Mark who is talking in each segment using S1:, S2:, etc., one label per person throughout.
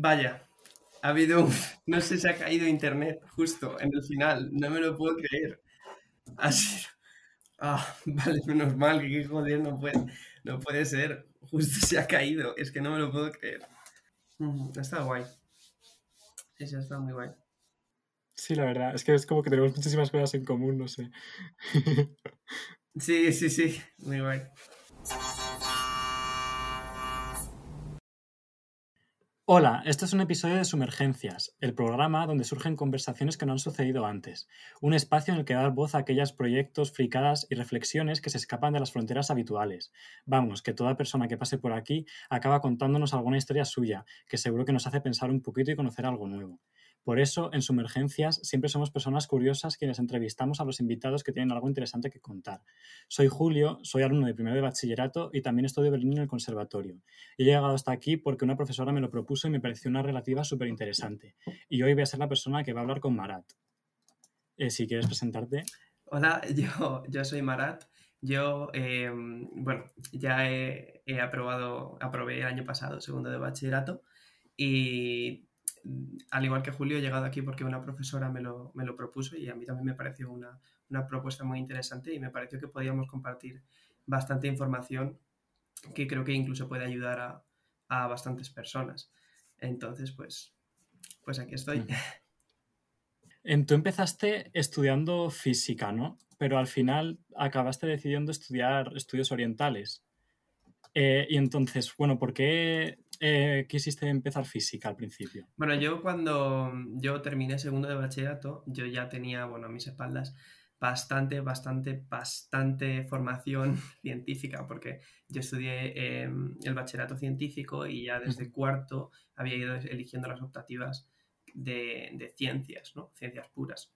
S1: Vaya, ha habido un... No sé, se ha caído internet justo en el final. No me lo puedo creer. Así... Ah, vale, menos mal, que joder, no puede, no puede ser. Justo se ha caído. Es que no me lo puedo creer. Está guay. Sí, ha estado muy guay.
S2: Sí, la verdad. Es que es como que tenemos muchísimas cosas en común, no sé.
S1: sí, sí, sí. Muy guay.
S2: Hola, este es un episodio de Sumergencias, el programa donde surgen conversaciones que no han sucedido antes, un espacio en el que dar voz a aquellos proyectos, fricadas y reflexiones que se escapan de las fronteras habituales. Vamos, que toda persona que pase por aquí acaba contándonos alguna historia suya, que seguro que nos hace pensar un poquito y conocer algo nuevo. Por eso, en Sumergencias siempre somos personas curiosas quienes entrevistamos a los invitados que tienen algo interesante que contar. Soy Julio, soy alumno de primero de bachillerato y también estudio Berlín en el conservatorio. He llegado hasta aquí porque una profesora me lo propuso y me pareció una relativa súper interesante. Y hoy voy a ser la persona que va a hablar con Marat. Eh, si quieres presentarte.
S1: Hola, yo, soy Marat. Yo, eh, bueno, ya he, he aprobado, aprobé el año pasado segundo de bachillerato y al igual que Julio, he llegado aquí porque una profesora me lo, me lo propuso y a mí también me pareció una, una, propuesta muy interesante y me pareció que podíamos compartir bastante información que creo que incluso puede ayudar a, a bastantes personas. Entonces, pues, pues aquí estoy.
S2: Tú empezaste estudiando física, ¿no? Pero al final acabaste decidiendo estudiar estudios orientales. Eh, y entonces, bueno, ¿por qué eh, quisiste empezar física al principio?
S1: Bueno, yo cuando yo terminé segundo de bachillerato, yo ya tenía, bueno, a mis espaldas bastante, bastante, bastante formación científica, porque yo estudié em, el bachillerato científico y ya desde cuarto había ido eligiendo las optativas de, de ciencias, ¿no? Ciencias puras,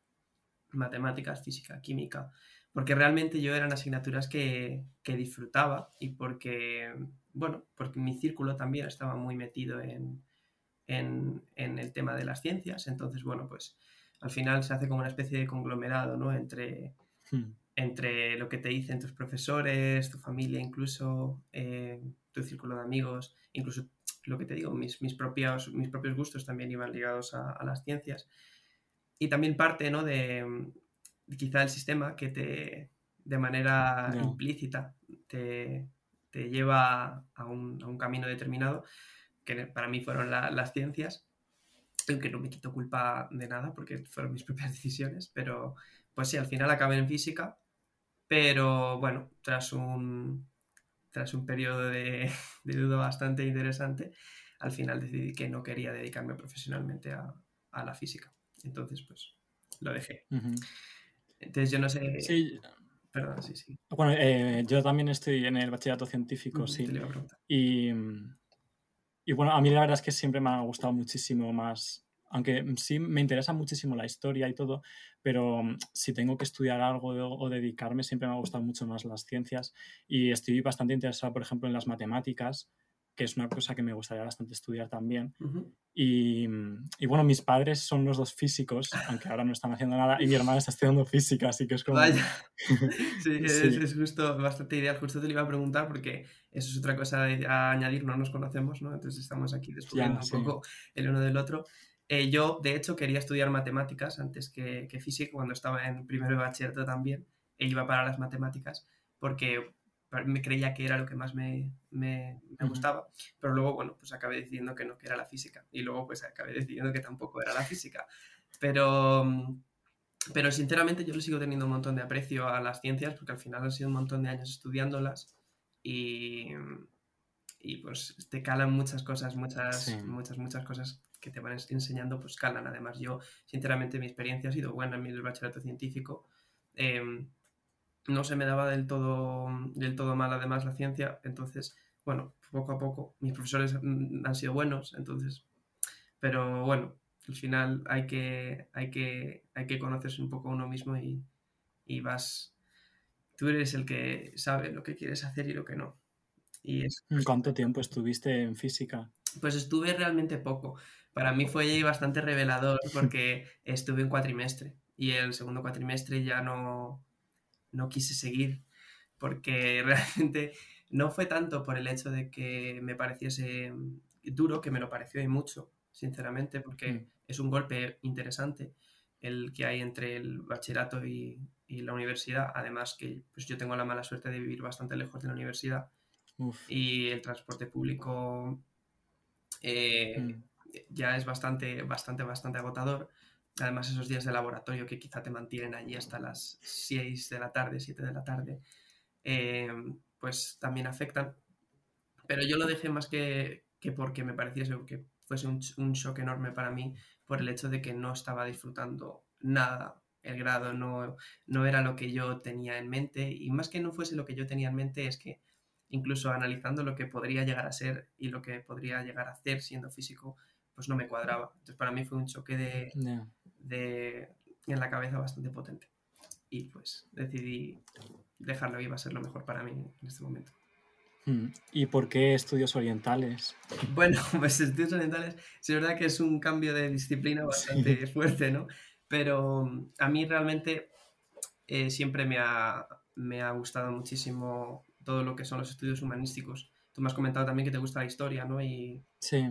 S1: matemáticas, física, química, porque realmente yo eran asignaturas que, que disfrutaba y porque bueno, porque mi círculo también estaba muy metido en, el tema de las ciencias, entonces, bueno, pues al final se hace como una especie de conglomerado, ¿no? Entre, hmm. entre lo que te dicen tus profesores, tu familia, incluso eh, tu círculo de amigos, incluso lo que te digo, mis, mis, propios, mis propios gustos también iban ligados a, las ciencias. Y también parte, ¿no? De, quizá el sistema que te, de manera implícita, te, te lleva a un, camino determinado, que para mí fueron las ciencias, aunque no me quito culpa de nada porque fueron mis propias decisiones, pero pues sí, al final acabé en física, pero bueno, tras un, tras un periodo de, duda bastante interesante, al final decidí que no quería dedicarme profesionalmente a, la física. Entonces, pues lo dejé. Entonces yo no sé...
S2: Sí,
S1: Perdón, sí, sí.
S2: Bueno, eh, yo también estoy en el bachillerato científico, sí. Y, y bueno, a mí la verdad es que siempre me ha gustado muchísimo más, aunque sí me interesa muchísimo la historia y todo, pero si tengo que estudiar algo o dedicarme, siempre me ha gustado mucho más las ciencias y estoy bastante interesado, por ejemplo, en las matemáticas que es una cosa que me gustaría bastante estudiar también. y, y, bueno, mis padres son los dos físicos, aunque ahora no están haciendo nada, y mi hermana está estudiando física, así que es como...
S1: Vaya. sí, Es, justo bastante ideal, justo te lo iba a preguntar porque eso es otra cosa a añadir, no nos conocemos, ¿no? Entonces estamos aquí descubriendo un poco el uno del otro. Eh, yo, de hecho, quería estudiar matemáticas antes que, que física, cuando estaba en primero de bachillerato también, e iba para las matemáticas, porque me creía que era lo que más me, me, gustaba, pero luego, bueno, pues acabé decidiendo que no, que era la física, y luego pues acabé decidiendo que tampoco era la física, pero, pero sinceramente yo le sigo teniendo un montón de aprecio a las ciencias, porque al final han sido un montón de años estudiándolas, y, y pues te calan muchas cosas, muchas, muchas, muchas cosas que te van enseñando, pues calan. Además, yo, sinceramente, mi experiencia ha sido buena en mi bachillerato científico. Eh, no se me daba del todo, del todo mal además la ciencia, entonces, bueno, poco a poco, mis profesores han sido buenos, entonces, pero bueno, al final hay que, hay que, hay que conocerse un poco a uno mismo y, y vas, tú eres el que sabe lo que quieres hacer y lo que no. Y es,
S2: ¿Cuánto tiempo estuviste en física?
S1: Pues estuve realmente poco. Para mí fue bastante revelador porque estuve en cuatrimestre y el segundo cuatrimestre ya no, no quise seguir porque realmente no fue tanto por el hecho de que me pareciese duro, que me lo pareció y mucho, sinceramente, porque
S2: Mm.
S1: es un golpe interesante el que hay entre el bachillerato y, y la universidad. Además que pues, yo tengo la mala suerte de vivir bastante lejos de la universidad
S2: Uf.
S1: y el transporte público eh,
S2: Mm.
S1: ya es bastante, bastante, bastante agotador. Además, esos días de laboratorio que quizá te mantienen allí hasta las 6 de la tarde, 7 de la tarde, eh, pues también afectan. Pero yo lo dejé más que, que porque me pareciese que fuese un, un shock enorme para mí por el hecho de que no estaba disfrutando nada. El grado no, no era lo que yo tenía en mente y más que no fuese lo que yo tenía en mente es que incluso analizando lo que podría llegar a ser y lo que podría llegar a hacer siendo físico, pues no me cuadraba. Entonces para mí fue un choque de. De- en la cabeza bastante potente. Y pues decidí dejarlo y iba a ser lo mejor para mí en este momento.
S2: Mm. ¿Y por qué estudios orientales?
S1: Bueno, pues estudios orientales, sí es verdad que es un cambio de disciplina bastante fuerte, ¿no? Pero a mí realmente eh, siempre me ha, me ha gustado muchísimo todo lo que son los estudios humanísticos. Tú me has comentado también que te gusta la historia, ¿no? Y
S2: Sí.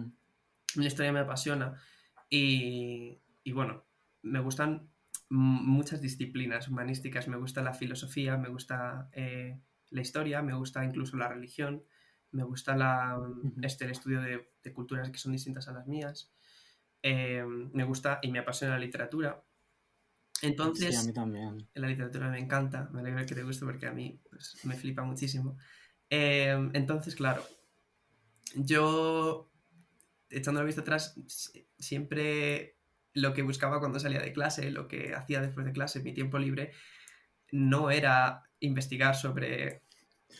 S1: la historia me apasiona. Y, y bueno, me gustan muchas disciplinas humanísticas. Me gusta la filosofía, me gusta eh, la historia, me gusta incluso la religión, me gusta la, este, el estudio de, de culturas que son distintas a las mías. Eh, me gusta y me apasiona la literatura.
S2: Sí,
S1: Entonces,
S2: a mí también.
S1: la literatura me encanta, me alegra que te guste porque a mí pues, me flipa muchísimo. Eh, entonces, claro, yo, echando la vista atrás, si- siempre lo que buscaba cuando salía de clase, lo que hacía después de clase, mi tiempo libre, no era investigar sobre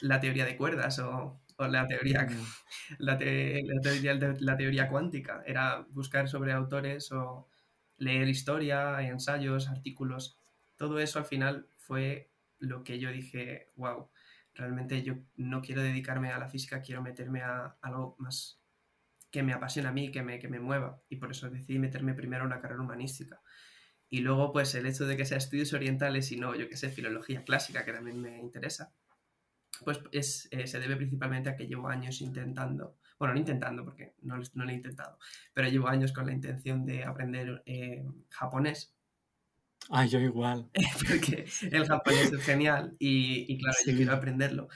S1: la teoría de cuerdas o, o la teoría la, te- la teoría, la teoría cuántica, era buscar sobre autores o leer historia, ensayos, artículos. Todo eso al final fue lo que yo dije, wow, realmente yo no quiero dedicarme a la física, quiero meterme a algo más que me apasiona a mí, que me, que me mueva. Y por eso decidí meterme primero en una carrera humanística. Y luego, pues el hecho de que sea estudios orientales y no, yo que sé, filología clásica, que también me interesa, pues es, eh, se debe principalmente a que llevo años intentando, bueno, no intentando porque no, no lo he intentado, pero llevo años con la intención de aprender eh, japonés,
S2: Ay, yo igual.
S1: porque el japonés es genial y, y claro, yo
S2: Sí.
S1: quiero aprenderlo.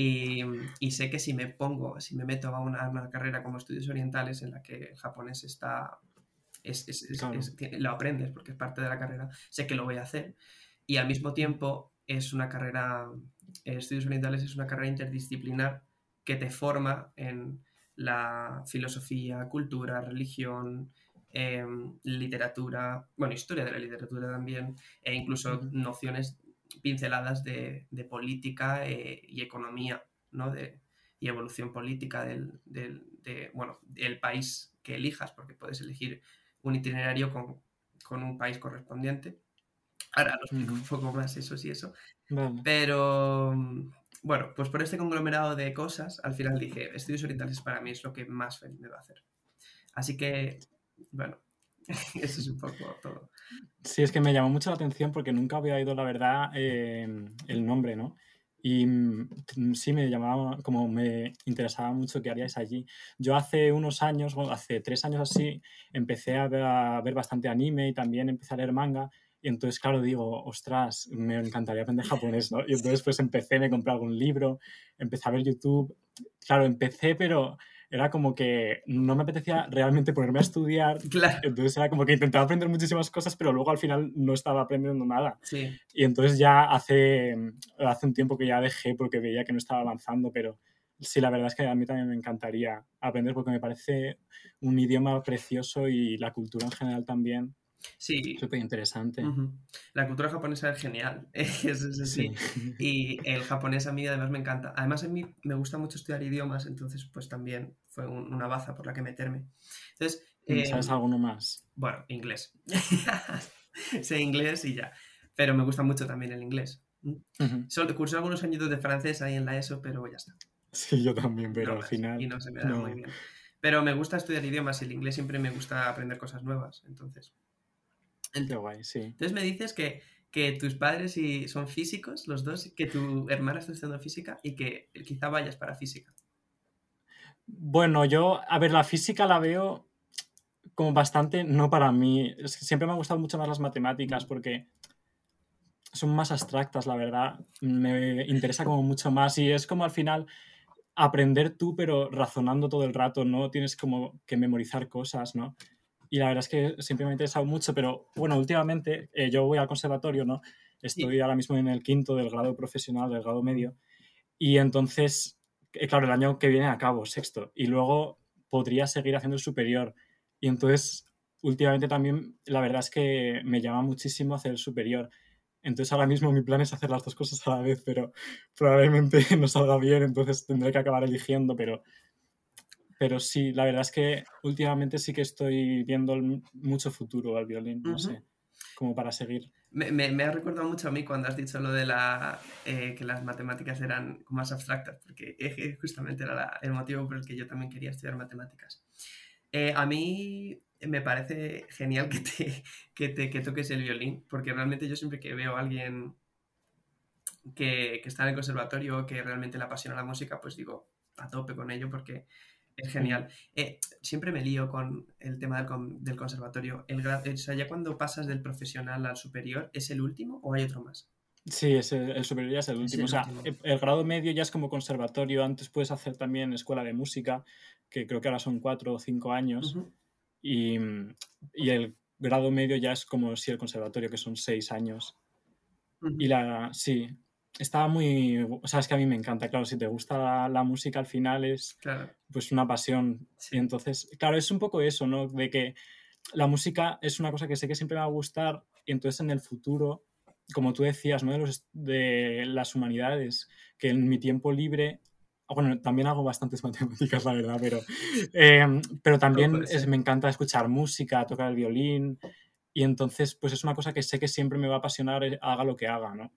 S1: Y, y sé que si me pongo, si me meto a una, una carrera como estudios orientales en la que el japonés está, es, es- es-
S2: Claro.
S1: lo aprendes porque es parte de la carrera, sé que lo voy a hacer. Y al mismo tiempo es una carrera, eh, estudios orientales es una carrera interdisciplinar que te forma en la filosofía, cultura, religión, em, literatura, bueno, historia de la literatura también, e incluso nociones pinceladas de, de política eh, y economía, ¿no? De, y evolución política del, del- de, bueno, del país que elijas, porque puedes elegir un itinerario con, con un país correspondiente. Ahora lo explico un poco más eso sí eso.
S2: Vale.
S1: Pero bueno, pues por este conglomerado de cosas, al final dije, estudios orientales para mí es lo que más feliz me va a hacer. Así que, bueno, eso es un poco todo.
S2: Sí, es que me llamó mucho la atención porque nunca había oído, la verdad, eh, el nombre, ¿no? Y mm, sí me llamaba, como me interesaba mucho qué haríais allí. Yo hace unos años, bueno, hace tres años así, empecé a ver, a ver bastante anime y también empecé a leer manga. Y entonces, claro, digo, ostras, me encantaría aprender japonés, ¿no? Y entonces, pues empecé, me compré algún libro, empecé a ver YouTube. Claro, empecé, pero era como que no me apetecía realmente ponerme a estudiar.
S1: Claro,
S2: Entonces era como que intentaba aprender muchísimas cosas, pero luego al final no estaba aprendiendo nada.
S1: sí,
S2: Y entonces ya hace, hace un tiempo que ya dejé porque veía que no estaba avanzando, pero sí, la verdad es que a mí también me encantaría aprender porque me parece un idioma precioso y la cultura en general también
S1: sí.
S2: súper interesante.
S1: La cultura japonesa es genial, eso es así.
S2: Sí.
S1: Y el japonés a mí además me encanta. Además a mí me gusta mucho estudiar idiomas, entonces pues también fue un- una baza por la que meterme. Entonces,
S2: ¿Sabes
S1: em,
S2: alguno más?
S1: Bueno, inglés. sé inglés y ya. Pero me gusta mucho también el inglés. ¿Mm?
S2: Ujú.
S1: Solo cursé algunos añitos de francés ahí en la ESO, pero ya está.
S2: Sí, yo también, pero
S1: No
S2: al final...
S1: Y no se me da
S2: no.
S1: muy bien. Pero me gusta estudiar idiomas y el inglés siempre me gusta aprender cosas nuevas. Entonces,
S2: Qué guay, sí.
S1: entonces me dices que, que tus padres y son físicos, los dos, que tu hermana está estudiando física y que quizá vayas para física.
S2: Bueno, yo, a ver, la física la veo como bastante no para mí. siempre me han gustado mucho más las matemáticas porque son más abstractas, la verdad. Me interesa como mucho más y es como al final aprender tú, pero razonando todo el rato, no tienes como que memorizar cosas, ¿no? Y la verdad es que siempre me ha interesado mucho, pero bueno, últimamente eh, yo voy al conservatorio, ¿no? Estoy ahora mismo en el quinto del grado profesional, del grado medio, y entonces, eh, claro, el año que viene acabo, sexto, y luego podría seguir haciendo el superior. Y entonces, últimamente también, la verdad es que me llama muchísimo hacer el superior. Entonces ahora mismo mi plan es hacer las dos cosas a la vez, pero probablemente no salga bien, entonces tendré que acabar eligiendo, pero, pero sí, la verdad es que últimamente sí que estoy viendo mucho futuro al violín, no sé, como para seguir.
S1: Me, me, ha recordado mucho a mí cuando has dicho lo de la, eh, que las matemáticas eran más abstractas, porque justamente era el motivo por el que yo también quería estudiar matemáticas. Eh, a mí me parece genial que, te, que, te, que toques el violín, porque realmente yo siempre que veo a alguien que, que, está en el conservatorio, que realmente le apasiona la música, pues digo, a tope con ello, porque es genial. Eh, siempre me lío con el tema del, del conservatorio. El, o sea, ya cuando pasas del profesional al superior, ¿es el último o hay otro más?
S2: Sí, es el, superior ya es el último. o sea, el, grado medio ya es como conservatorio. Antes puedes hacer también escuela de música, que creo que ahora son cuatro o cinco años. y, y, el grado medio ya es como si el conservatorio, que son seis años. Y la, sí, estaba muy... O sea, es que a mí me encanta, claro, si te gusta la, música al final es pues una pasión. Y entonces, claro, es un poco eso, ¿no? De que la música es una cosa que sé que siempre me va a gustar y entonces en el futuro como tú decías, ¿no? de, los, de las humanidades, que en mi tiempo libre, bueno, también hago bastantes matemáticas, la verdad, pero, em, pero también me encanta escuchar música, tocar el violín, y entonces, pues es una cosa que sé que siempre me va a apasionar, eh, haga lo que haga, ¿no?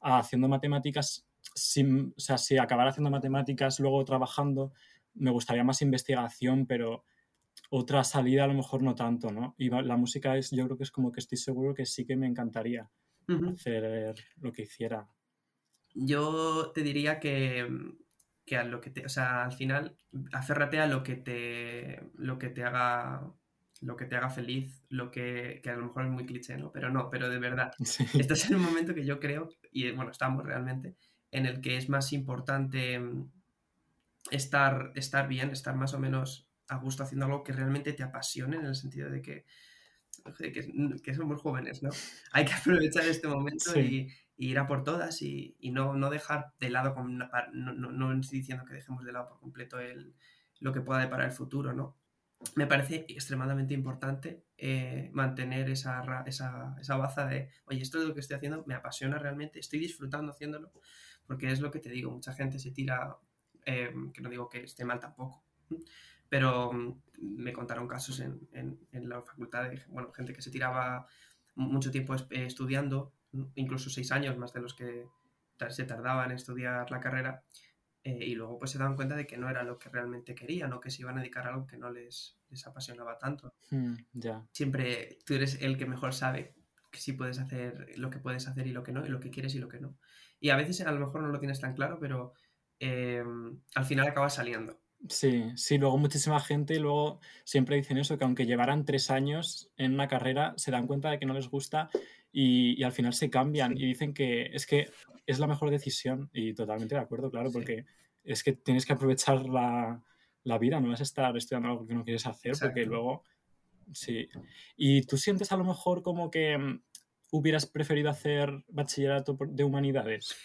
S2: Haciendo matemáticas, o sea, si acabar haciendo matemáticas luego trabajando, me gustaría más investigación, pero otra salida a lo mejor no tanto, ¿no? Y la música es, yo creo que es como que estoy seguro que sí que me encantaría hacer lo que hiciera.
S1: Yo te diría que, que a lo que te, o sea, al final, aférrate a lo que te, lo que te haga lo que te haga feliz, lo que, que a lo mejor es muy cliché, ¿no? Pero no, pero de verdad. Este es el momento que yo creo, y bueno, estamos realmente, en el que es más importante mm, estar, estar bien, estar más o menos a gusto haciendo algo que realmente te apasione, en el sentido de que que, somos jóvenes, ¿no? Hay que aprovechar este momento y, ir a por todas y, no, no, dejar de lado, con no, no, estoy diciendo que dejemos de lado por completo el, lo que pueda deparar el futuro, ¿no? Me parece extremadamente importante eh, mantener esa, esa, esa baza de, oye, esto es lo que estoy haciendo, me apasiona realmente, estoy disfrutando haciéndolo, porque es lo que te digo, mucha gente se tira, eh, que no digo que esté mal tampoco, pero mm, me contaron casos en, en, la facultad de bueno, gente que se tiraba mucho tiempo eh, estudiando, incluso seis años más de los que se tardaban en estudiar la carrera, eh, y luego pues se daban cuenta de que no era lo que realmente querían o que se iban a dedicar a algo que no les, les apasionaba tanto.
S2: Ya.
S1: Siempre tú eres el que mejor sabe que sí puedes hacer lo que puedes hacer y lo que no, y lo que quieres y lo que no. Y a veces a lo mejor no lo tienes tan claro, pero eh, al final acaba saliendo.
S2: Sí, sí, luego muchísima gente luego siempre dicen eso, que aunque llevaran tres años en una carrera, se dan cuenta de que no les gusta y, al final se cambian y dicen que es que es la mejor decisión y totalmente de acuerdo, claro, porque es que tienes que aprovechar la, vida, no es estar estudiando algo que no quieres hacer, porque luego, sí. ¿Y tú sientes a lo mejor como que mm, hubieras preferido hacer bachillerato de humanidades?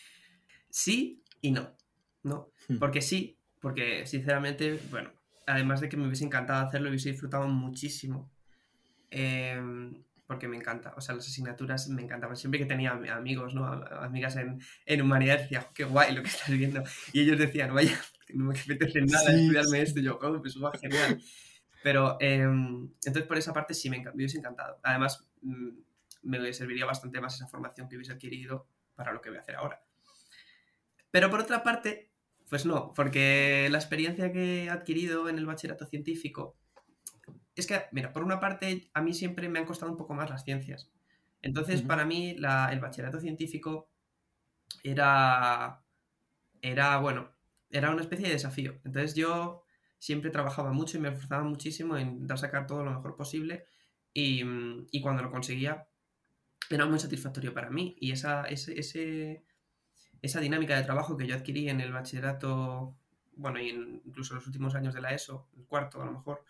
S1: Sí y no, no, hmm. porque sí, porque sinceramente, bueno, además de que me hubiese encantado hacerlo, hubiese disfrutado muchísimo. Em, porque me encanta, o sea, las asignaturas me encantaban. Siempre que tenía amigos, ¿no? Amigas en, en humanidades, decía, qué guay lo que estás viendo. Y ellos decían, vaya, no me apetece nada estudiarme esto. Y yo, oh, pues va genial. Pero, em, entonces por esa parte sí me, me hubiese encantado. Además, mm, me serviría bastante más esa formación que hubiese adquirido para lo que voy a hacer ahora. Pero por otra parte, pues no, porque la experiencia que he adquirido en el bachillerato científico es que, mira, por una parte, a mí siempre me han costado un poco más las ciencias. Entonces, para mí, el bachillerato científico era, era, bueno, era una especie de desafío. Entonces yo siempre trabajaba mucho y me esforzaba muchísimo en dar sacar todo lo mejor posible y, y cuando lo conseguía era muy satisfactorio para mí y esa, ese, ese, esa dinámica de trabajo que yo adquirí en el bachillerato, bueno, y incluso en los últimos años de la ESO, el cuarto a lo mejor,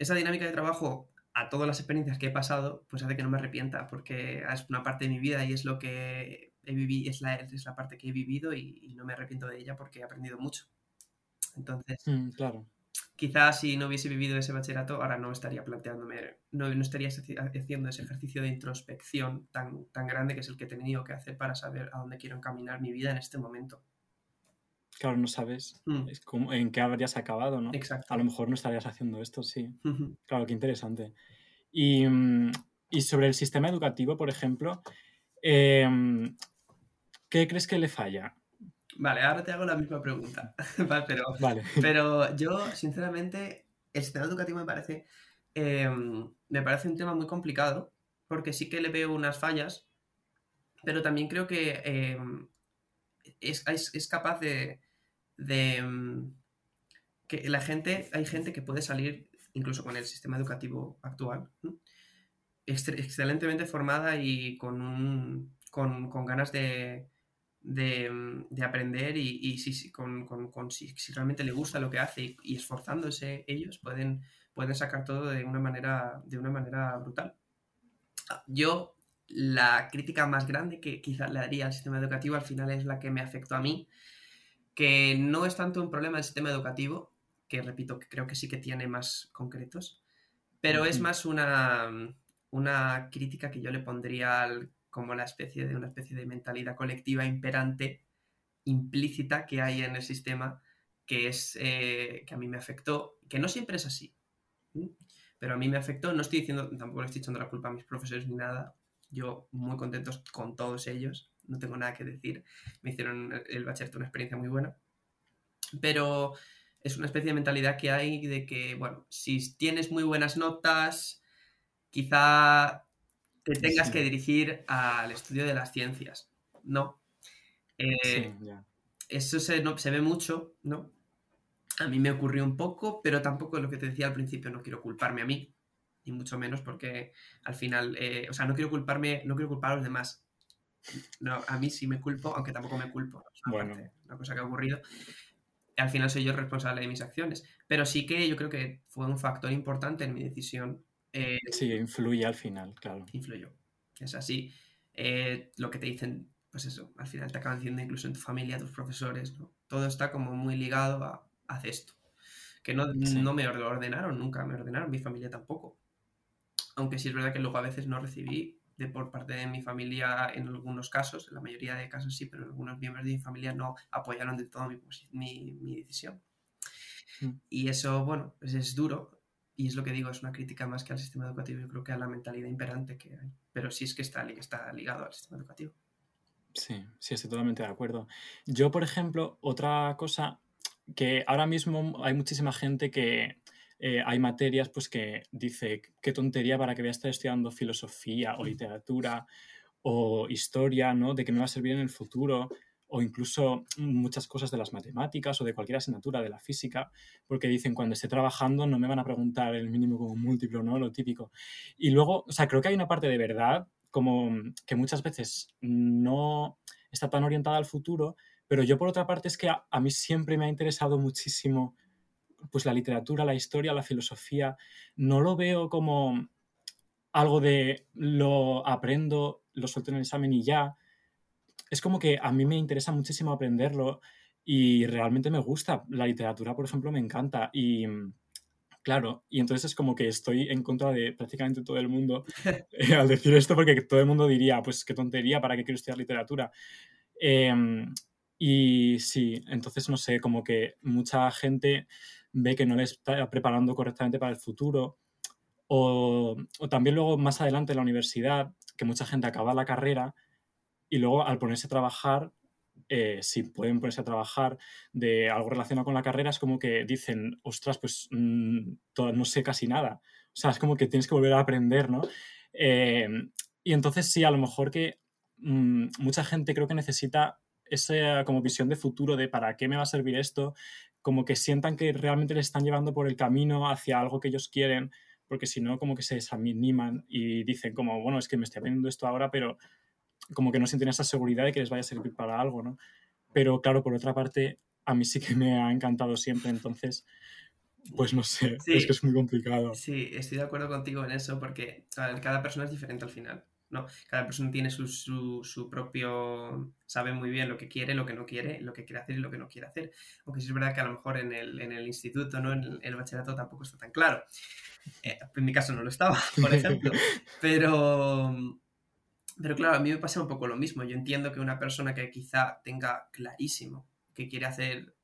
S1: esa dinámica de trabajo a todas las experiencias que he pasado, pues hace que no me arrepienta, porque es una parte de mi vida y es lo que he vivido, es la, es la parte que he vivido y, no me arrepiento de ella porque he aprendido mucho. Entonces,
S2: mm, claro.
S1: quizás si no hubiese vivido ese bachillerato, ahora no estaría planteándome, no, no estaría haciendo ese ejercicio de introspección tan, tan grande que es el que he tenido que hacer para saber a dónde quiero encaminar mi vida en este momento.
S2: Claro, no sabes mm. en qué habrías acabado, ¿no?
S1: Exacto.
S2: A lo mejor no estarías haciendo esto, sí. Claro, qué interesante. Y, mm, y, sobre el sistema educativo, por ejemplo, em, ¿qué crees que le falla?
S1: Vale, ahora te hago la misma pregunta. pero, vale. pero yo, sinceramente, el sistema educativo me parece, em, me parece un tema muy complicado, porque sí que le veo unas fallas, pero también creo que em, es, es, capaz de, de, mm, que la gente, hay gente que puede salir, incluso con el sistema educativo actual, excelentemente formada y con, con, con ganas de, de, de aprender y, y si, con, con, si, realmente le gusta lo que hace y, esforzándose ellos pueden, pueden sacar todo de una manera, de una manera brutal. Yo, la crítica más grande que quizás le daría al sistema educativo al final es la que me afectó a mí, que no es tanto un problema del sistema educativo, que repito, que creo que sí que tiene más concretos, pero es más una, una crítica que yo le pondría al como la especie de una especie de mentalidad colectiva imperante, implícita que hay en el sistema, que es eh, que a mí me afectó, que no siempre es así, pero a mí me afectó. No estoy diciendo, tampoco le estoy echando la culpa a mis profesores ni nada. Yo muy contentos con todos ellos, no tengo nada que decir. Me hicieron el bachillerato una experiencia muy buena, pero es una especie de mentalidad que hay de que, bueno, si tienes muy buenas notas, quizá te tengas que dirigir al estudio de las ciencias. No. Eh, eso se, no, se ve mucho, ¿no? A mí me ocurrió un poco, pero tampoco lo que te decía al principio, no quiero culparme a mí, ni mucho menos porque al final, eh, o sea, no quiero culparme, no quiero culpar a los demás. No, a mí sí me culpo, aunque tampoco me culpo. bueno. una cosa que ha ocurrido. Al final soy yo responsable de mis acciones. Pero sí que yo creo que fue un factor importante en mi decisión
S2: eh, sí, influye al final, claro.
S1: Influyó. Es así. Eh, lo que te dicen, pues eso, al final te acaban diciendo incluso en tu familia, tus profesores, ¿no? Todo está como muy ligado a, haz esto. Que no, no me ordenaron, nunca me ordenaron, mi familia tampoco. Aunque sí es verdad que luego a veces no recibí de por parte de mi familia en algunos casos, en la mayoría de casos sí, pero algunos miembros de mi familia no apoyaron del todo mi, mi, decisión. Mm. Y eso, bueno, pues es duro, y es lo que digo, es una crítica más que al sistema educativo, yo creo que a la mentalidad imperante que hay. Pero sí es que está, está ligado al sistema educativo.
S2: Sí, sí, estoy totalmente de acuerdo. Yo, por ejemplo, otra cosa que ahora mismo hay muchísima gente que eh, hay materias pues que dice qué tontería para que voy a estar estudiando filosofía o literatura o historia, ¿no? De que me va a servir en el futuro o incluso muchas cosas de las matemáticas o de cualquier asignatura de la física, porque dicen cuando esté trabajando no me van a preguntar el mínimo como múltiplo, ¿no? Lo típico. Y luego, o sea, creo que hay una parte de verdad como que muchas veces no está tan orientada al futuro, pero yo por otra parte es que a, a mí siempre me ha interesado muchísimo pues la literatura, la historia, la filosofía, no lo veo como algo de lo aprendo, lo suelto en el examen y ya, es como que a mí me interesa muchísimo aprenderlo y realmente me gusta. La literatura, por ejemplo, me encanta y claro, y entonces es como que estoy en contra de prácticamente todo el mundo eh, al decir esto porque todo el mundo diría, pues qué tontería, ¿para qué quiero estudiar literatura? Em, y sí, entonces no sé, como que mucha gente ve que no le está preparando correctamente para el futuro. O, también luego más adelante en la universidad, que mucha gente acaba la carrera y luego al ponerse a trabajar, eh, si pueden ponerse a trabajar de algo relacionado con la carrera, es como que dicen, ostras, pues mm, no sé casi nada. O sea, es como que tienes que volver a aprender, ¿no? Eh, y entonces sí, a lo mejor que mm, mucha gente creo que necesita esa como visión de futuro de para qué me va a servir esto, como que sientan que realmente les están llevando por el camino hacia algo que ellos quieren, porque si no, como que se desaniman y dicen como, bueno, es que me estoy aprendiendo esto ahora, pero como que no sienten esa seguridad de que les vaya a servir para algo, ¿no? Pero claro, por otra parte, a mí sí que me ha encantado siempre, entonces, pues no sé, es que es muy complicado.
S1: Sí, estoy de acuerdo contigo en eso, porque cada persona es diferente al final. ¿No? Cada persona tiene su, su, propio, sabe muy bien lo que quiere, lo que no quiere, lo que quiere hacer y lo que no quiere hacer. Aunque sí es verdad que a lo mejor en el, en el instituto, ¿no? En el, bachillerato tampoco está tan claro. Eh, en mi caso no lo estaba, por ejemplo. Pero, pero claro, a mí me pasa un poco lo mismo. Yo entiendo que una persona que quizá tenga clarísimo que quiere hacer,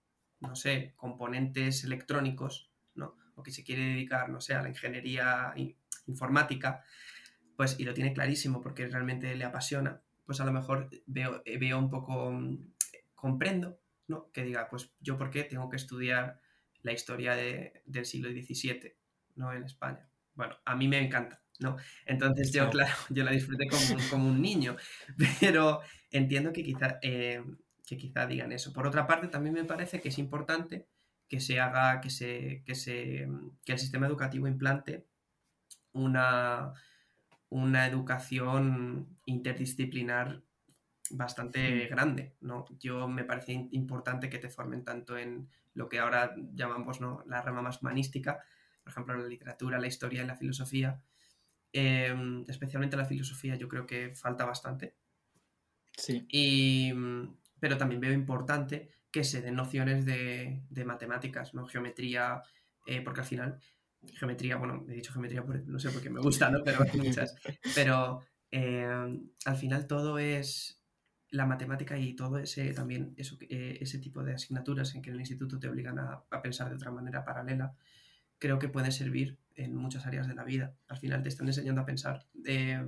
S1: no sé, componentes electrónicos, ¿no? O que se quiere dedicar, no sé, a la ingeniería informática, pues, y lo tiene clarísimo porque realmente le apasiona, pues a lo mejor veo, veo un poco, mm, comprendo, ¿no? Que diga, pues yo por qué tengo que estudiar la historia del siglo XVII, ¿no? En España. Bueno, a mí me encanta, ¿no? Entonces yo, claro, yo la disfruté como, como un niño, pero entiendo que quizá, eh, que quizá digan eso. Por otra parte, también me parece que es importante que se haga, que, se, que, se, que el sistema educativo implante una, una educación interdisciplinar bastante grande, ¿no? Yo me parece importante que te formen tanto en lo que ahora llamamos ¿no? la rama más humanística, por ejemplo, la literatura, la historia y la filosofía. Em, especialmente la filosofía yo creo que falta bastante.
S2: Sí.
S1: Y, pero también veo importante que se den nociones de, matemáticas, ¿no? Geometría, eh, porque al final geometría, bueno, he dicho geometría por, no sé por qué me gusta, ¿no? Pero hay muchas. Pero eh, al final todo es la matemática y todo ese también eso, eh, ese tipo de asignaturas en que en el instituto te obligan a, pensar de otra manera paralela, creo que puede servir en muchas áreas de la vida. Al final te están enseñando a pensar. de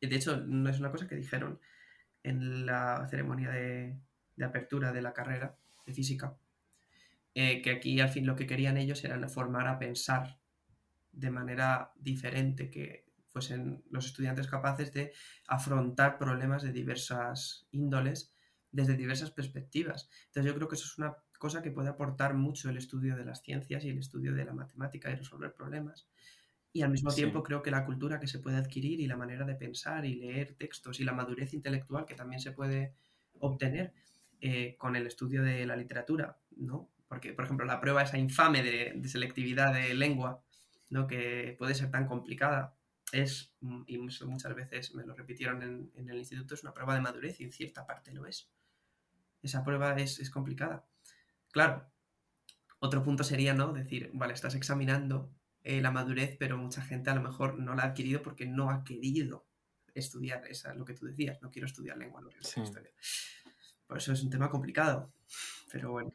S1: hecho, no es una cosa que dijeron en la ceremonia de apertura de la carrera de física, eh, que aquí al fin lo que querían ellos era formar a pensar de manera diferente, que fuesen los estudiantes capaces de afrontar problemas de diversas índoles desde diversas perspectivas. Entonces yo creo que eso es una cosa que puede aportar mucho el estudio de las ciencias y el estudio de la matemática y resolver problemas. Y al mismo tiempo creo que la cultura que se puede adquirir y la manera de pensar y leer textos y la madurez intelectual que también se puede obtener eh, con el estudio de la literatura, ¿no? Porque, por ejemplo, la prueba esa infame de, selectividad de lengua, ¿no? que puede ser tan complicada, es, mm, y muchas veces me lo repitieron en, el instituto, es una prueba de madurez y en cierta parte lo es. Esa prueba es, complicada. Claro, otro punto sería, ¿no? Decir, vale, estás examinando eh, la madurez, pero mucha gente a lo mejor no la ha adquirido porque no ha querido estudiar, esa, lo que tú decías, no quiero estudiar lengua, no quiero historia. Por eso es un tema complicado, pero bueno.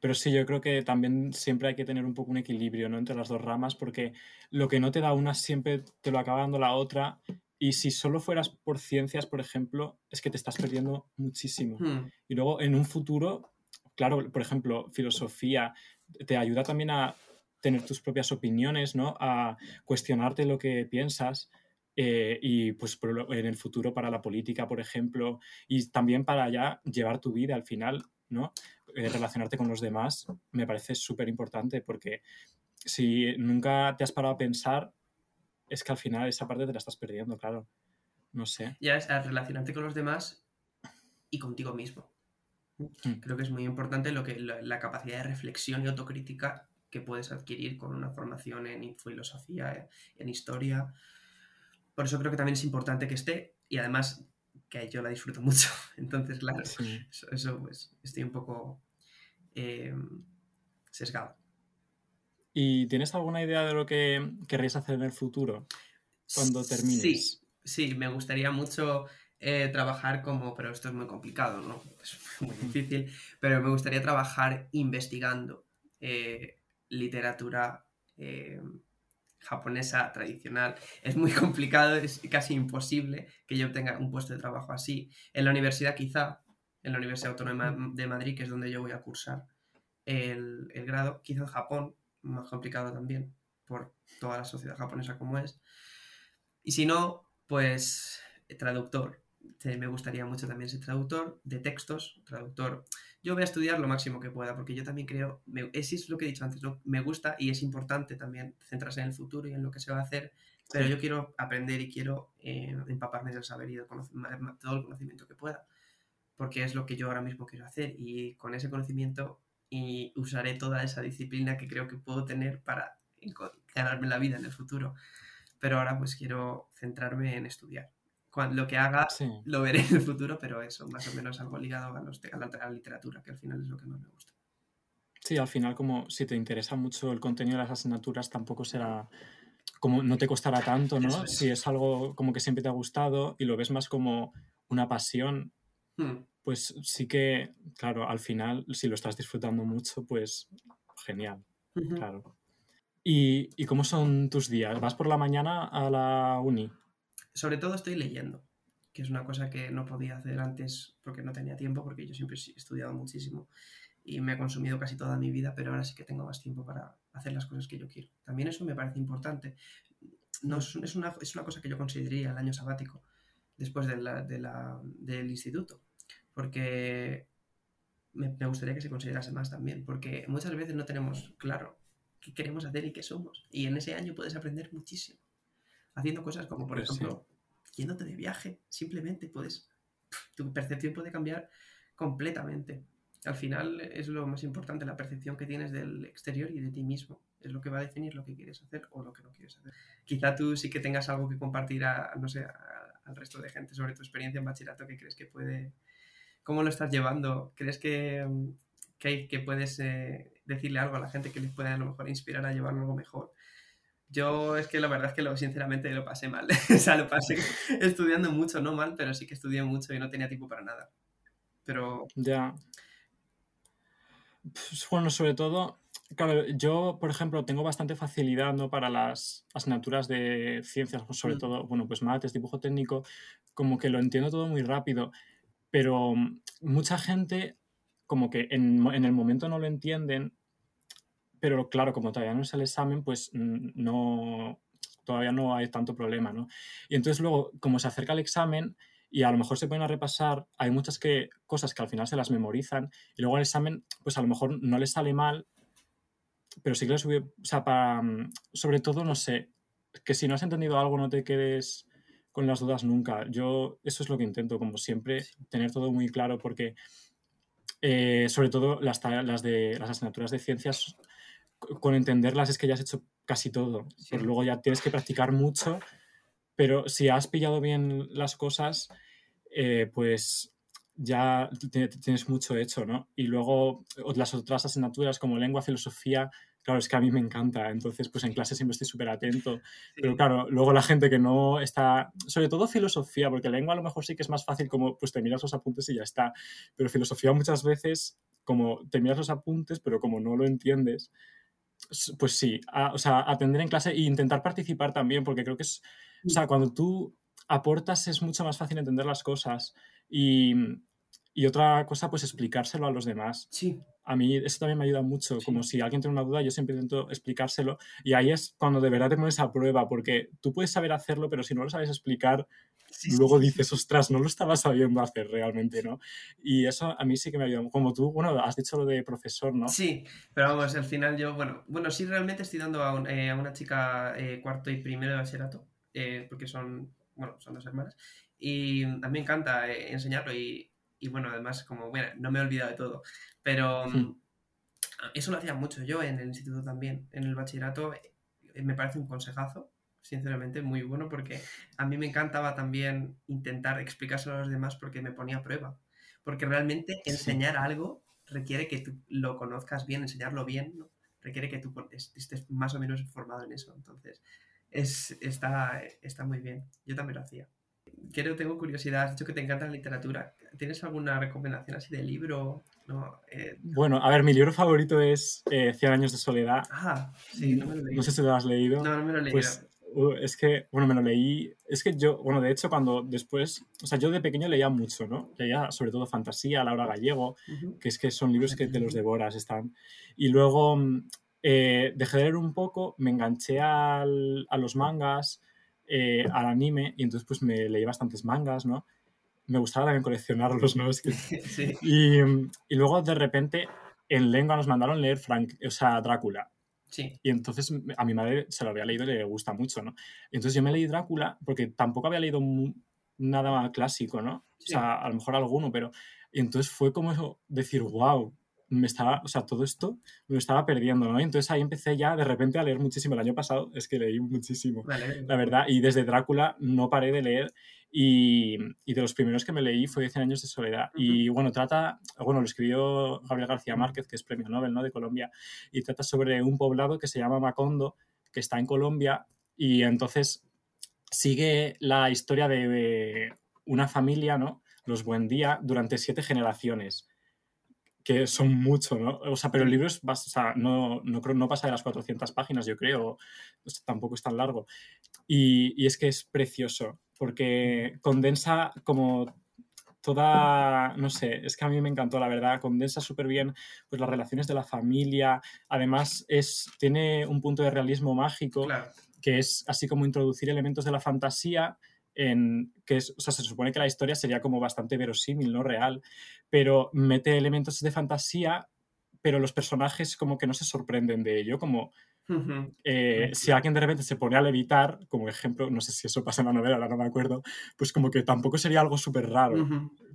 S2: Pero sí, yo creo que también siempre hay que tener un poco un equilibrio ¿no? entre las dos ramas, porque lo que no te da una siempre te lo acaba dando la otra. Y si solo fueras por ciencias, por ejemplo, es que te estás perdiendo muchísimo. Hmm. Y luego en un futuro, claro, por ejemplo, filosofía te ayuda también a tener tus propias opiniones, ¿no? A cuestionarte lo que piensas. Eh, y pues en el futuro para la política, por ejemplo, y también para ya llevar tu vida al final, ¿no? Eh, relacionarte con los demás me parece súper importante porque si nunca te has parado a pensar, es que al final esa parte te la estás perdiendo, claro. No sé.
S1: Ya es a relacionarte con los demás y contigo mismo. Mm. Creo que es muy importante lo que, la, capacidad de reflexión y autocrítica que puedes adquirir con una formación en filosofía, en historia. Por eso creo que también es importante que esté y además que yo la disfruto mucho. Entonces, claro, eso, pues estoy un poco em, sesgado.
S2: ¿Y tienes alguna idea de lo que querrías hacer en el futuro cuando termines?
S1: Sí, sí, me gustaría mucho eh, trabajar como, pero esto es muy complicado, ¿no? Es muy difícil, pero me gustaría trabajar investigando eh, literatura em, japonesa tradicional. Es muy complicado, es casi imposible que yo obtenga un puesto de trabajo así. En la universidad quizá, en la Universidad Autónoma de Madrid, que es donde yo voy a cursar el, grado, quizá en Japón, más complicado también, por toda la sociedad japonesa como es. Y si no, pues traductor. me gustaría mucho también ser traductor de textos, traductor. Yo voy a estudiar lo máximo que pueda, porque yo también creo, eso es lo que he dicho antes, ¿no? me gusta y es importante también centrarse en el futuro y en lo que se va a hacer, pero yo quiero aprender y quiero eh, empaparme del saber y del todo el conocimiento que pueda, porque es lo que yo ahora mismo quiero hacer y con ese conocimiento y usaré toda esa disciplina que creo que puedo tener para ganarme la vida en el futuro. Pero ahora pues quiero centrarme en estudiar lo que haga lo veré en el futuro, pero eso, más o menos algo ligado a, los, a, la, literatura, que al final es lo que más me gusta.
S2: Sí, al final como si te interesa mucho el contenido de las asignaturas, tampoco será como no te costará tanto, ¿no? Si es algo como que siempre te ha gustado y lo ves más como una pasión, hmm. pues sí que, claro, al final, si lo estás disfrutando mucho, pues genial, claro. ¿Y, ¿Y cómo son tus días? ¿Vas por la mañana a la uni?
S1: sobre todo estoy leyendo, que es una cosa que no podía hacer antes porque no tenía tiempo, porque yo siempre he estudiado muchísimo y me he consumido casi toda mi vida, pero ahora sí que tengo más tiempo para hacer las cosas que yo quiero. También eso me parece importante. No, es, una, es una cosa que yo consideraría el año sabático después de la, del instituto, porque me, me, gustaría que se considerase más también, porque muchas veces no tenemos claro qué queremos hacer y qué somos, y en ese año puedes aprender muchísimo haciendo cosas como, por pues ejemplo, yéndote de viaje, simplemente puedes, tu percepción puede cambiar completamente. Al final es lo más importante, la percepción que tienes del exterior y de ti mismo. Es lo que va a definir lo que quieres hacer o lo que no quieres hacer. Quizá tú sí que tengas algo que compartir a, no sé, al resto de gente sobre tu experiencia en bachillerato que crees que puede... ¿Cómo lo estás llevando? ¿Crees que, que, que puedes eh, decirle algo a la gente que les pueda a lo mejor inspirar a llevar algo mejor? Yo es que la verdad es que lo, sinceramente lo pasé mal. o sea, lo pasé estudiando mucho, no mal, pero sí que estudié mucho y no tenía tiempo para nada. Pero...
S2: Ya. Pues, bueno, sobre todo, claro, yo, por ejemplo, tengo bastante facilidad ¿no? para las asignaturas de ciencias, sobre mm. todo, bueno, pues mates, dibujo técnico, como que lo entiendo todo muy rápido, pero mucha gente como que en, en el momento no lo entienden pero claro, como todavía no es el examen, pues mm, no, todavía no hay tanto problema, ¿no? Y entonces luego, como se acerca el examen y a lo mejor se pueden a repasar, hay muchas que, cosas que al final se las memorizan y luego el examen, pues a lo mejor no les sale mal, pero sí que les o sea, para, mm, sobre todo, no sé, que si no has entendido algo no te quedes con las dudas nunca. Yo eso es lo que intento, como siempre, tener todo muy claro porque... Eh, sobre todo las, las, de, las asignaturas de ciencias con entenderlas es que ya has hecho casi todo. luego ya tienes que practicar mucho, pero si has pillado bien las cosas, eh, pues ya tienes mucho hecho, ¿no? Y luego las otras asignaturas como lengua, filosofía, claro, es que a mí me encanta, entonces pues en clase siempre estoy súper atento, pero claro, luego la gente que no está, sobre todo filosofía, porque lengua a lo mejor sí que es más fácil como pues te miras los apuntes y ya está, pero filosofía muchas veces como te miras los apuntes, pero como no lo entiendes, pues sí, o sea, atender en clase e intentar participar también, porque creo que es, o sea, cuando tú aportas es mucho más fácil entender las cosas y, y otra cosa, pues explicárselo a los demás.
S1: Sí.
S2: A mí eso también me ayuda mucho, como si alguien tiene una duda, yo siempre intento explicárselo y ahí es cuando de verdad te pones a prueba, porque tú puedes saber hacerlo, pero si no lo sabes explicar, luego dices, ostras, no lo estaba sabiendo hacer realmente, ¿no? Y eso a mí sí que me ayuda. Como tú, bueno, has dicho lo de profesor, ¿no?
S1: Sí, pero vamos, al final yo, bueno, bueno sí realmente estoy dando a, eh, una chica eh, cuarto y primero de bachillerato, eh, porque son, bueno, son dos hermanas, y a mí me encanta enseñarlo y, y, bueno, además, como, bueno, no me he olvidado de todo, pero hmm. eso lo hacía mucho yo en el instituto también, en el bachillerato, me parece un consejazo sinceramente, muy bueno porque a mí me encantaba también intentar explicárselo a los demás porque me ponía a prueba. Porque realmente enseñar algo requiere que tú lo conozcas bien, enseñarlo bien, ¿no? requiere que tú estés más o menos informado en eso. Entonces, es, está, está muy bien. Yo también lo hacía. Quiero, tengo curiosidad, has dicho que te encanta la literatura. ¿Tienes alguna recomendación así de libro? No,
S2: eh, bueno, a ver, mi libro favorito es eh, Cien años de soledad.
S1: Ah, sí, no me lo leído.
S2: No sé si lo has leído.
S1: No, no me lo he leído. Pues
S2: es que, bueno, me lo leí. Es que yo, bueno, de hecho, cuando después, o sea, yo de pequeño leía mucho, ¿no? Leía sobre todo fantasía, Laura Gallego, que es que son libros que te los devoras, están. Y luego eh, dejé de leer un poco, me enganché al, a los mangas, eh, al anime, y entonces pues me leí bastantes mangas, ¿no? Me gustaba también coleccionarlos, ¿no? y, y, luego de repente en lengua nos mandaron leer Frank, o sea, Drácula. Sí. Y entonces a mi madre se lo había leído y le gusta mucho, ¿no? Entonces yo me leí Drácula porque tampoco había leído nada clásico, ¿no? O sea, a lo mejor alguno, pero... Y entonces fue como decir, wow, me estaba, o sea, todo esto me lo estaba perdiendo, ¿no? entonces ahí empecé ya de repente a leer muchísimo. El año pasado es que leí muchísimo, la verdad, y desde Drácula no paré de leer y, y, de los primeros que me leí fue 100 años de soledad. Y bueno, trata, bueno, lo escribió Gabriel García Márquez, que es premio Nobel, ¿no? De Colombia, y trata sobre un poblado que se llama Macondo, que está en Colombia, y entonces sigue la historia de una familia, ¿no? Los Buendía, durante siete generaciones que son mucho, ¿no? O sea, pero el libro es, o sea, no, no, no pasa de las 400 páginas, yo creo, tampoco es tan largo. Y, y, es que es precioso, porque condensa como toda, no sé, es que a mí me encantó, la verdad, condensa súper bien pues, las relaciones de la familia, además es, tiene un punto de realismo mágico, que es así como introducir elementos de la fantasía, en que es, o sea, se supone que la historia sería como bastante verosímil, no real, pero mete elementos de fantasía, pero los personajes como que no se sorprenden de ello, como eh, si alguien de repente se pone a levitar, como ejemplo, no sé si eso pasa en la novela, ahora no me acuerdo, pues como que tampoco sería algo súper raro.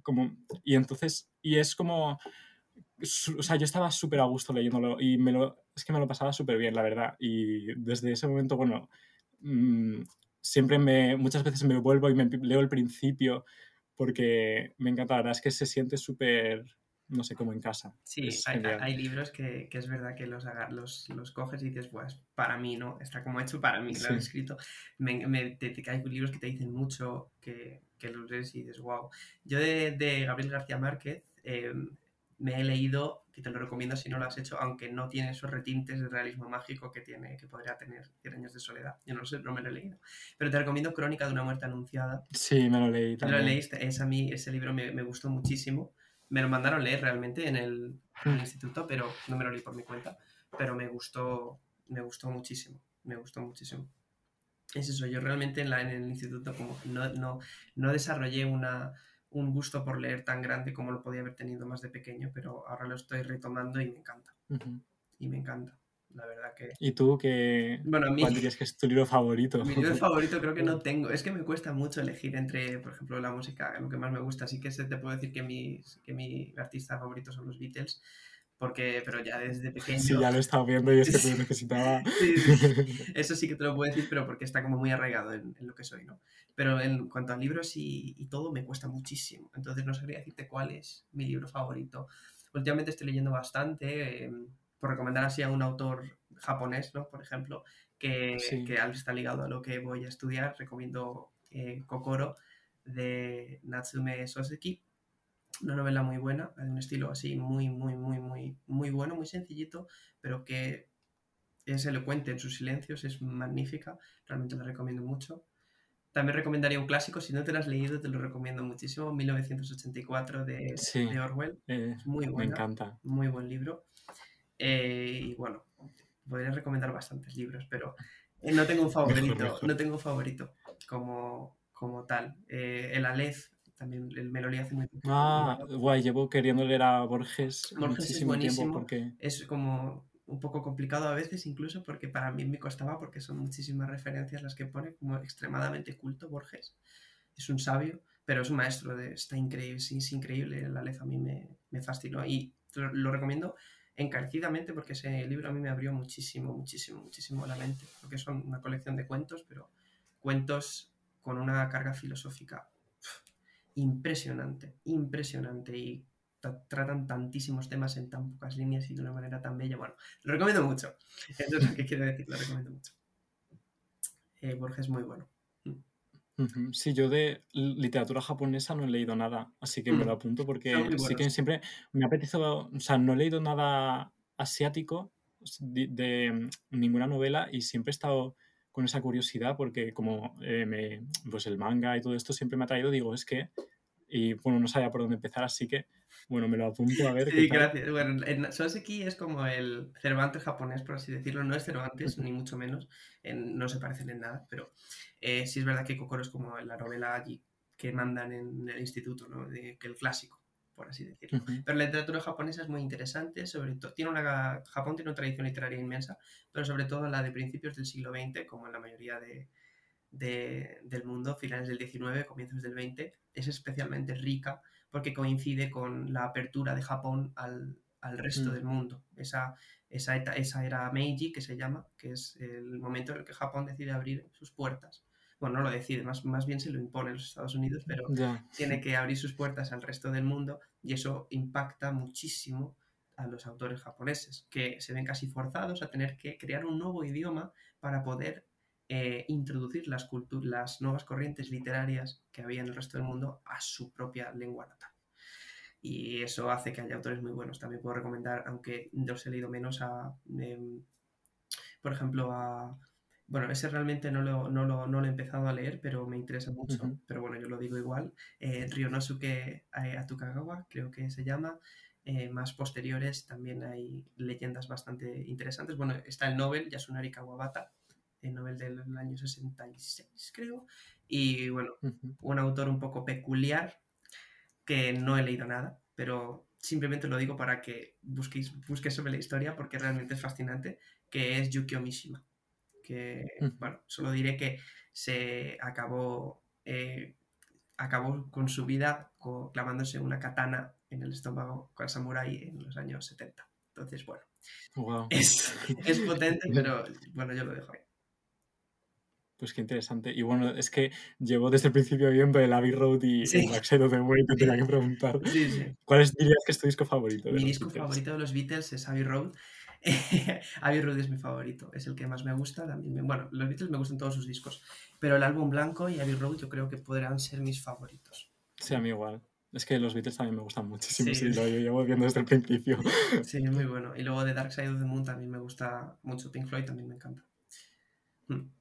S2: como, y entonces, y es como, o sea, yo estaba súper a gusto leyéndolo y me lo, es que me lo pasaba súper bien, la verdad. Y desde ese momento, bueno, mm, siempre me, muchas veces me vuelvo y me leo el principio porque me encanta, la verdad es que se siente súper, no sé, como en casa.
S1: Sí, hay, libros que, que, es verdad que los, los, los, coges y dices, pues para mí, ¿no? Está como hecho para mí, lo he escrito. Me, me, te, hay libros que te dicen mucho, que, que los lees y dices, wow. Yo de, de Gabriel García Márquez eh, me he leído te lo recomiendo si no lo has hecho, aunque no tiene esos retintes de realismo mágico que tiene, que podría tener Cien años de soledad. Yo no lo sé, no me lo he leído. Pero te recomiendo Crónica de una muerte anunciada.
S2: Sí, me lo leí también.
S1: lo leíste, es a mí, ese libro me, me, gustó muchísimo. Me lo mandaron leer realmente en el, en el hmm. instituto, pero no me lo leí por mi cuenta. Pero me gustó, me gustó muchísimo. Me gustó muchísimo. Es eso, yo realmente en, la, en el instituto como no, no, no desarrollé una, un gusto por leer tan grande como lo podía haber tenido más de pequeño, pero ahora lo estoy retomando y me encanta. Y me encanta. La verdad que...
S2: ¿Y tú qué? Bueno, a mí... ¿Cuál dirías que es tu libro favorito?
S1: Mi libro favorito creo que no tengo. Es que me cuesta mucho elegir entre, por ejemplo, la música, lo que más me gusta. Así que te puedo decir que, mis, que mi artista favorito son los Beatles porque, pero ya desde pequeño...
S2: Sí, ya lo he estado viendo y es que tú necesitaba...
S1: sí, Eso sí que te lo puedo decir, pero porque está como muy arraigado en, lo que soy, ¿no? Pero en cuanto a libros y, y, todo, me cuesta muchísimo. Entonces no sabría decirte cuál es mi libro favorito. Últimamente estoy leyendo bastante, em, por recomendar así a un autor japonés, ¿no? Por ejemplo, que, que está ligado a lo que voy a estudiar, recomiendo eh, Kokoro de Natsume Soseki una novela muy buena, de un estilo así muy, muy, muy, muy, muy bueno, muy sencillito, pero que es elocuente en sus silencios, es magnífica, realmente la recomiendo mucho. También recomendaría un clásico, si no te lo has leído, te lo recomiendo muchísimo, 1984 de, de Orwell.
S2: Eh, muy Me encanta.
S1: Muy buen libro. Eh, y bueno, podría recomendar bastantes libros, pero eh, no tengo un favorito, no tengo un favorito como, como tal. el Aleph también el me lo hace muy
S2: Ah, guay, llevo queriendo leer a Borges, muchísimo tiempo porque...
S1: Es como un poco complicado a veces incluso porque para mí me costaba porque son muchísimas referencias las que pone, como extremadamente culto Borges. Es un sabio, pero es un maestro, de, está increíble, es increíble, la lez a mí me, me fascinó y lo, recomiendo encarecidamente porque ese libro a mí me abrió muchísimo, muchísimo, muchísimo la mente, porque son una colección de cuentos, pero cuentos con una carga filosófica impresionante, impresionante y tratan tantísimos temas en tan pocas líneas y de una manera tan bella. Bueno, lo recomiendo mucho. Eso es lo que quiero decir, lo recomiendo mucho. Eh, Borges es muy bueno.
S2: Sí, yo de literatura japonesa no he leído nada, así que me lo mm. apunto porque sí que siempre me ha apetecido, o sea, no he leído nada asiático de, ninguna novela y siempre he estado con esa curiosidad porque como eh, me, pues el manga y todo esto siempre me ha traído, digo, es que, y bueno, no sabía por dónde empezar, así que, bueno, me lo apunto a ver.
S1: Sí, gracias. Bueno, Soseki es como el Cervantes japonés, por así decirlo, no es Cervantes, ni mucho menos, no se parecen en nada, pero eh, sí es verdad que Kokoro es como la novela allí que mandan en el instituto, ¿no? que el clásico, por así decirlo. Pero la literatura japonesa es muy interesante, sobre todo, tiene una, Japón tiene una tradición literaria inmensa, pero sobre todo la de principios del siglo XX, como en la mayoría de, del mundo, finales del XIX, comienzos del XX, es especialmente rica porque coincide con la apertura de Japón al, al resto mm. del mundo. Esa, esa, esa era Meiji, que se llama, que es el momento en el que Japón decide abrir sus puertas. Bueno, no lo decide, más, más bien se lo impone los Estados Unidos, pero tiene que abrir sus puertas al resto del mundo y eso impacta muchísimo a los autores japoneses, que se ven casi forzados a tener que crear un nuevo idioma para poder eh, introducir las, las nuevas corrientes literarias que había en el resto del mundo a su propia lengua natal. Y eso hace que haya autores muy buenos. También puedo recomendar, aunque los he leído menos, a, em, por ejemplo, a... Bueno, ese realmente no lo, no lo, no lo he empezado a leer, pero me interesa mucho. Pero bueno, yo lo digo igual. Eh, Ryonosuke Atukagawa, creo que se llama. Eh, más posteriores también hay leyendas bastante interesantes. Bueno, está el Nobel Yasunari Kawabata, el Nobel del año 66, creo. Y bueno, un autor un poco peculiar que no he leído nada, pero simplemente lo digo para que busquéis, busquéis sobre la historia porque realmente es fascinante, que es Yukio Mishima. Que, bueno, solo diré que se acabó, eh, acabó con su vida clavándose una katana en el estómago con el samurái en los años 70. Entonces, bueno, es, es potente, pero bueno, yo lo dejo ahí.
S2: Pues qué interesante. Y bueno, es que llevo desde el principio viendo el Abbey Road y el Black Side of the Moon y te tenía que preguntar. ¿Cuál es, dirías que es tu disco favorito?
S1: Mi disco favorito de los Beatles es Abbey Road. Abbey Road es mi favorito, es el que más me gusta. También, bueno, los Beatles me gustan todos sus discos, pero el álbum blanco y Abbey Road yo creo que podrán ser mis favoritos.
S2: Sí, a mí igual. Es que los Beatles también me gustan muchísimo, sí, lo llevo viendo desde el principio.
S1: Sí, muy bueno. Y luego de Dark Side of the Moon también me gusta mucho. Pink Floyd también me encanta. Hmm.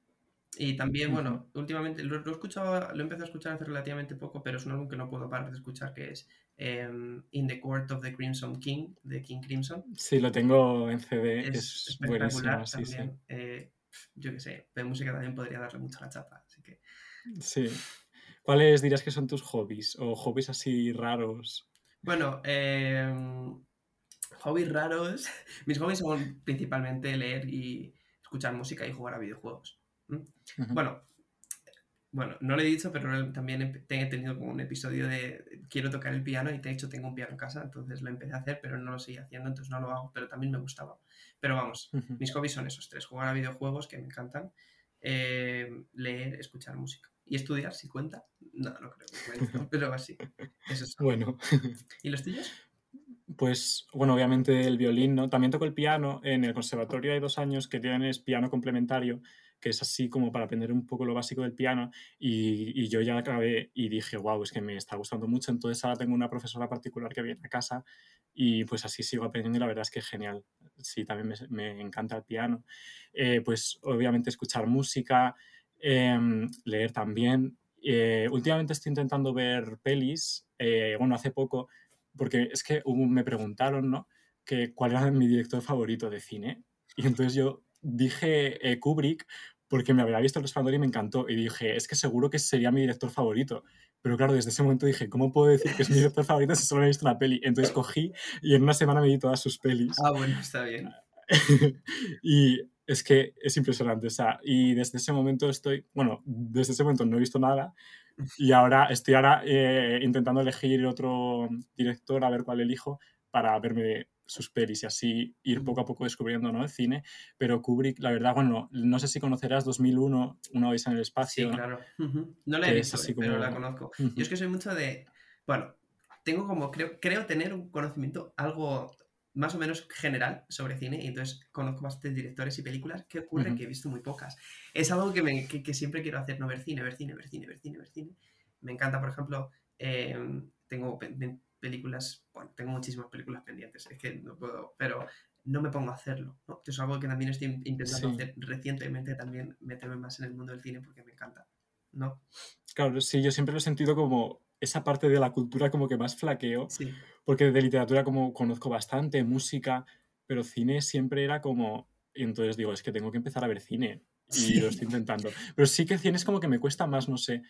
S1: Y también, bueno, últimamente lo, he escuchado, lo he empezado a escuchar hace relativamente poco, pero es un álbum que no puedo parar de escuchar, que es em, In the Court of the Crimson King, de King Crimson.
S2: Sí, lo tengo en CD, es, espectacular
S1: Sí, también. Eh, yo qué sé, de música también podría darle mucho la chapa, así que...
S2: Sí. ¿Cuáles dirías que son tus hobbies o hobbies así raros?
S1: Bueno, eh, hobbies raros. Mis hobbies son principalmente leer y escuchar música y jugar a videojuegos. Bueno, bueno, no lo he dicho, pero también he, tenido como un episodio de quiero tocar el piano y de hecho tengo un piano en casa, entonces lo empecé a hacer, pero no lo seguí haciendo, entonces no lo hago, pero también me gustaba. Pero vamos, mis hobbies son esos tres, jugar a videojuegos que me encantan, eh, leer, escuchar música. ¿Y estudiar si cuenta? No, no creo que cuente, pero así. Eso es.
S2: Bueno.
S1: ¿Y los tuyos?
S2: Pues, bueno, obviamente el violín, ¿no? También toco el piano. En el conservatorio hay dos años que tienes piano complementario que es así como para aprender un poco lo básico del piano y, yo ya acabé y dije, wow, es que me está gustando mucho, entonces ahora tengo una profesora particular que viene a casa y pues así sigo aprendiendo y la verdad es que genial. Sí, también me, encanta el piano. Eh, pues obviamente escuchar música, em, leer también. Eh, últimamente estoy intentando ver pelis, eh, bueno, hace poco, porque es que me preguntaron, ¿no? Que cuál era mi director favorito de cine. Y entonces yo dije eh, Kubrick porque me había visto El Resplandor y me encantó. Y dije, es que seguro que sería mi director favorito. Pero claro, desde ese momento dije, ¿cómo puedo decir que es mi director favorito si solo he visto una peli? Entonces cogí y en una semana me vi todas sus pelis.
S1: Ah, bueno, está bien.
S2: y es que es impresionante. O sea, y desde ese momento estoy, bueno, desde ese momento no he visto nada. Y ahora estoy ahora eh, intentando elegir otro director, a ver cuál elijo, para verme sus pelis y así ir poco a poco descubriendo ¿no? el cine. Pero Kubrick, la verdad, bueno, no sé si conocerás 2001, Una vez en el espacio.
S1: Sí, claro. No la he visto, pero la conozco. Yo es que soy mucho de... Bueno, tengo como... Creo, creo tener un conocimiento algo más o menos general sobre cine y entonces conozco bastantes directores y películas. ¿Qué ocurre? Que he visto muy pocas. Es algo que, me, que, siempre quiero hacer, no ver cine, ver cine, ver cine, ver cine, ver cine. Me encanta, por ejemplo, eh, tengo películas, bueno, tengo muchísimas películas pendientes, es que no puedo, pero no me pongo a hacerlo, ¿no? Es algo que también estoy intentando hacer recientemente, también meterme más en el mundo del cine porque me encanta, ¿no?
S2: Claro, sí, yo siempre lo he sentido como esa parte de la cultura como que más flaqueo, porque de literatura como conozco bastante, música, pero cine siempre era como, y entonces digo, es que tengo que empezar a ver cine, y lo estoy intentando. Pero sí que cine es como que me cuesta más, no sé,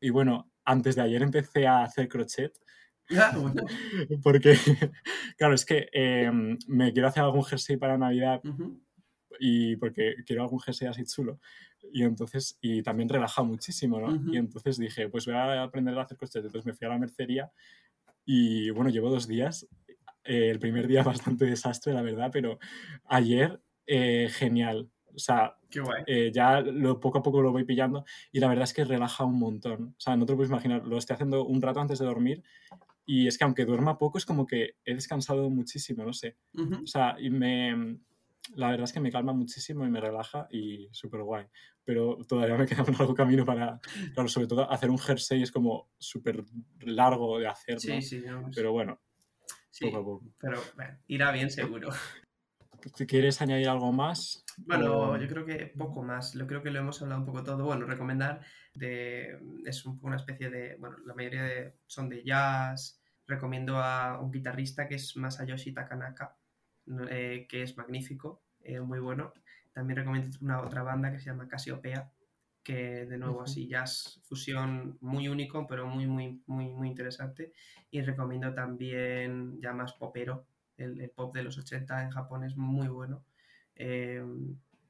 S2: Y bueno, antes de ayer empecé a hacer crochet.
S1: Bueno.
S2: Porque, claro, es que em, me quiero hacer algún jersey para Navidad
S1: Ujú.
S2: y porque quiero algún jersey así chulo. Y entonces, y también relaja muchísimo, ¿no?
S1: Ujú.
S2: Y entonces dije, pues voy a aprender a hacer crochet. Entonces me fui a la mercería y bueno, llevo dos días. Eh, el primer día bastante desastre, la verdad, pero ayer eh, genial. O sea, eh, ya lo, poco a poco lo voy pillando y la verdad es que relaja un montón. O sea, no te lo puedes imaginar, lo estoy haciendo un rato antes de dormir y es que aunque duerma poco es como que he descansado muchísimo, no sé.
S1: Ujú.
S2: O sea, y me, la verdad es que me calma muchísimo y me relaja y súper guay. Pero todavía me queda un largo camino para, claro, sobre todo hacer un jersey es como súper largo de hacer, ¿no?
S1: Sí, sí, no,
S2: Pero bueno,
S1: sí,
S2: poco a poco.
S1: pero bueno, irá bien seguro.
S2: ¿Quieres añadir algo más?
S1: Bueno,
S2: O-
S1: yo creo que poco más. Yo creo que lo hemos hablado un poco todo. Bueno, recomendar de es un una especie de, bueno, la mayoría de, son de jazz. Recomiendo a un guitarrista que es Masayoshi Takanaka, eh, que es magnífico, eh, muy bueno. También recomiendo una otra banda que se llama Casiopea, que de nuevo así jazz fusión muy único, pero muy muy muy muy interesante. Y recomiendo también ya más popero, el, el pop de los 80 en Japón es muy bueno. Eh,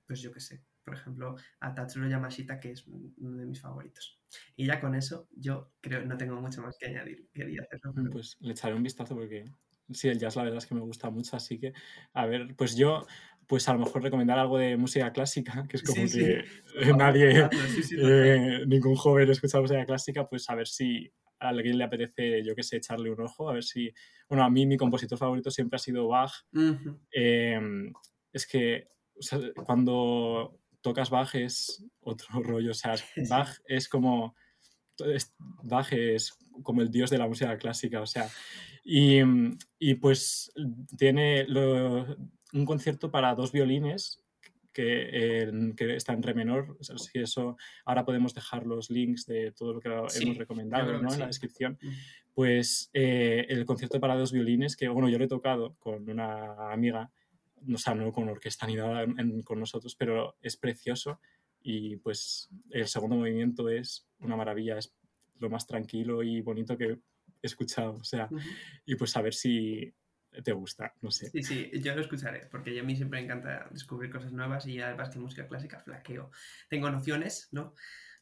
S1: pues yo qué sé, por ejemplo, a Tatsuro Yamashita, que es uno de mis favoritos. Y ya con eso, yo creo no tengo mucho más que añadir. Quería hacerlo. pero-
S2: Pues le echaré un vistazo porque sí, el jazz la verdad es que me gusta mucho, así que, a ver, pues yo, pues a lo mejor recomendar algo de música clásica, que es como
S1: Sí, sí.
S2: que
S1: favor,
S2: nadie,
S1: sí, sí,
S2: eh, ningún joven escucha música clásica, pues a ver si a alguien le apetece, yo qué sé, echarle un ojo, a ver si, bueno, a mí mi compositor favorito siempre ha sido Bach.
S1: Ujú.
S2: Eh, es que o sea, cuando tocas Bach es otro rollo, o sea, Bach es como es- Bach es como el dios de la música clásica, o sea, y, y pues tiene lo- un concierto para dos violines que, en- que está en re menor, o sea, si eso, ahora podemos dejar los links de todo lo que
S1: Sí,
S2: hemos recomendado ¿no? en la descripción, pues eh, el concierto para dos violines, que bueno, yo lo he tocado con una amiga, o sea, no con orquesta ni nada en- con nosotros, pero es precioso y pues el segundo movimiento es una maravilla, es lo más tranquilo y bonito que he escuchado, o sea, y pues a ver si te gusta, no sé.
S1: Sí, sí, yo lo escucharé, porque a mí siempre me encanta descubrir cosas nuevas y además que música clásica flaqueo. Tengo nociones, ¿no?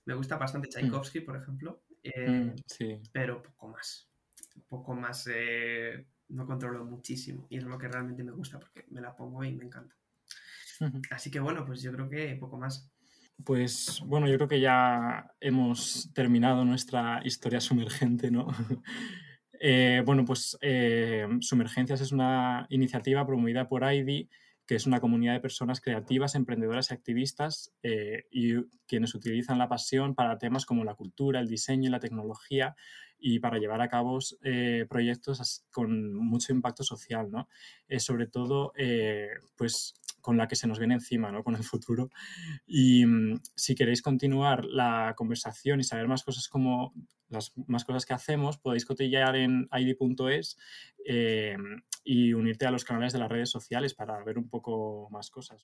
S1: Me gusta bastante Tchaikovsky, por ejemplo, eh,
S2: Mm, sí,
S1: pero poco más. Poco más, eh, no controlo muchísimo y es lo que realmente me gusta porque me la pongo y me encanta. Así que bueno, pues yo creo que poco más.
S2: Pues bueno, yo creo que ya hemos terminado nuestra historia sumergente, ¿no? Eh, bueno, pues eh, Sumergencias es una iniciativa promovida por AIDI, que es una comunidad de personas creativas, emprendedoras y activistas, eh, y quienes utilizan la pasión para temas como la cultura, el diseño y la tecnología, y para llevar a cabo eh, proyectos con mucho impacto social, ¿no? Eh, sobre todo, eh, pues con la que se nos viene encima, ¿no? Con el futuro. Y mm, si queréis continuar la conversación y saber más cosas como las más cosas que hacemos, podéis cotillear en id.es eh, y unirte a los canales de las redes sociales para ver un poco más cosas.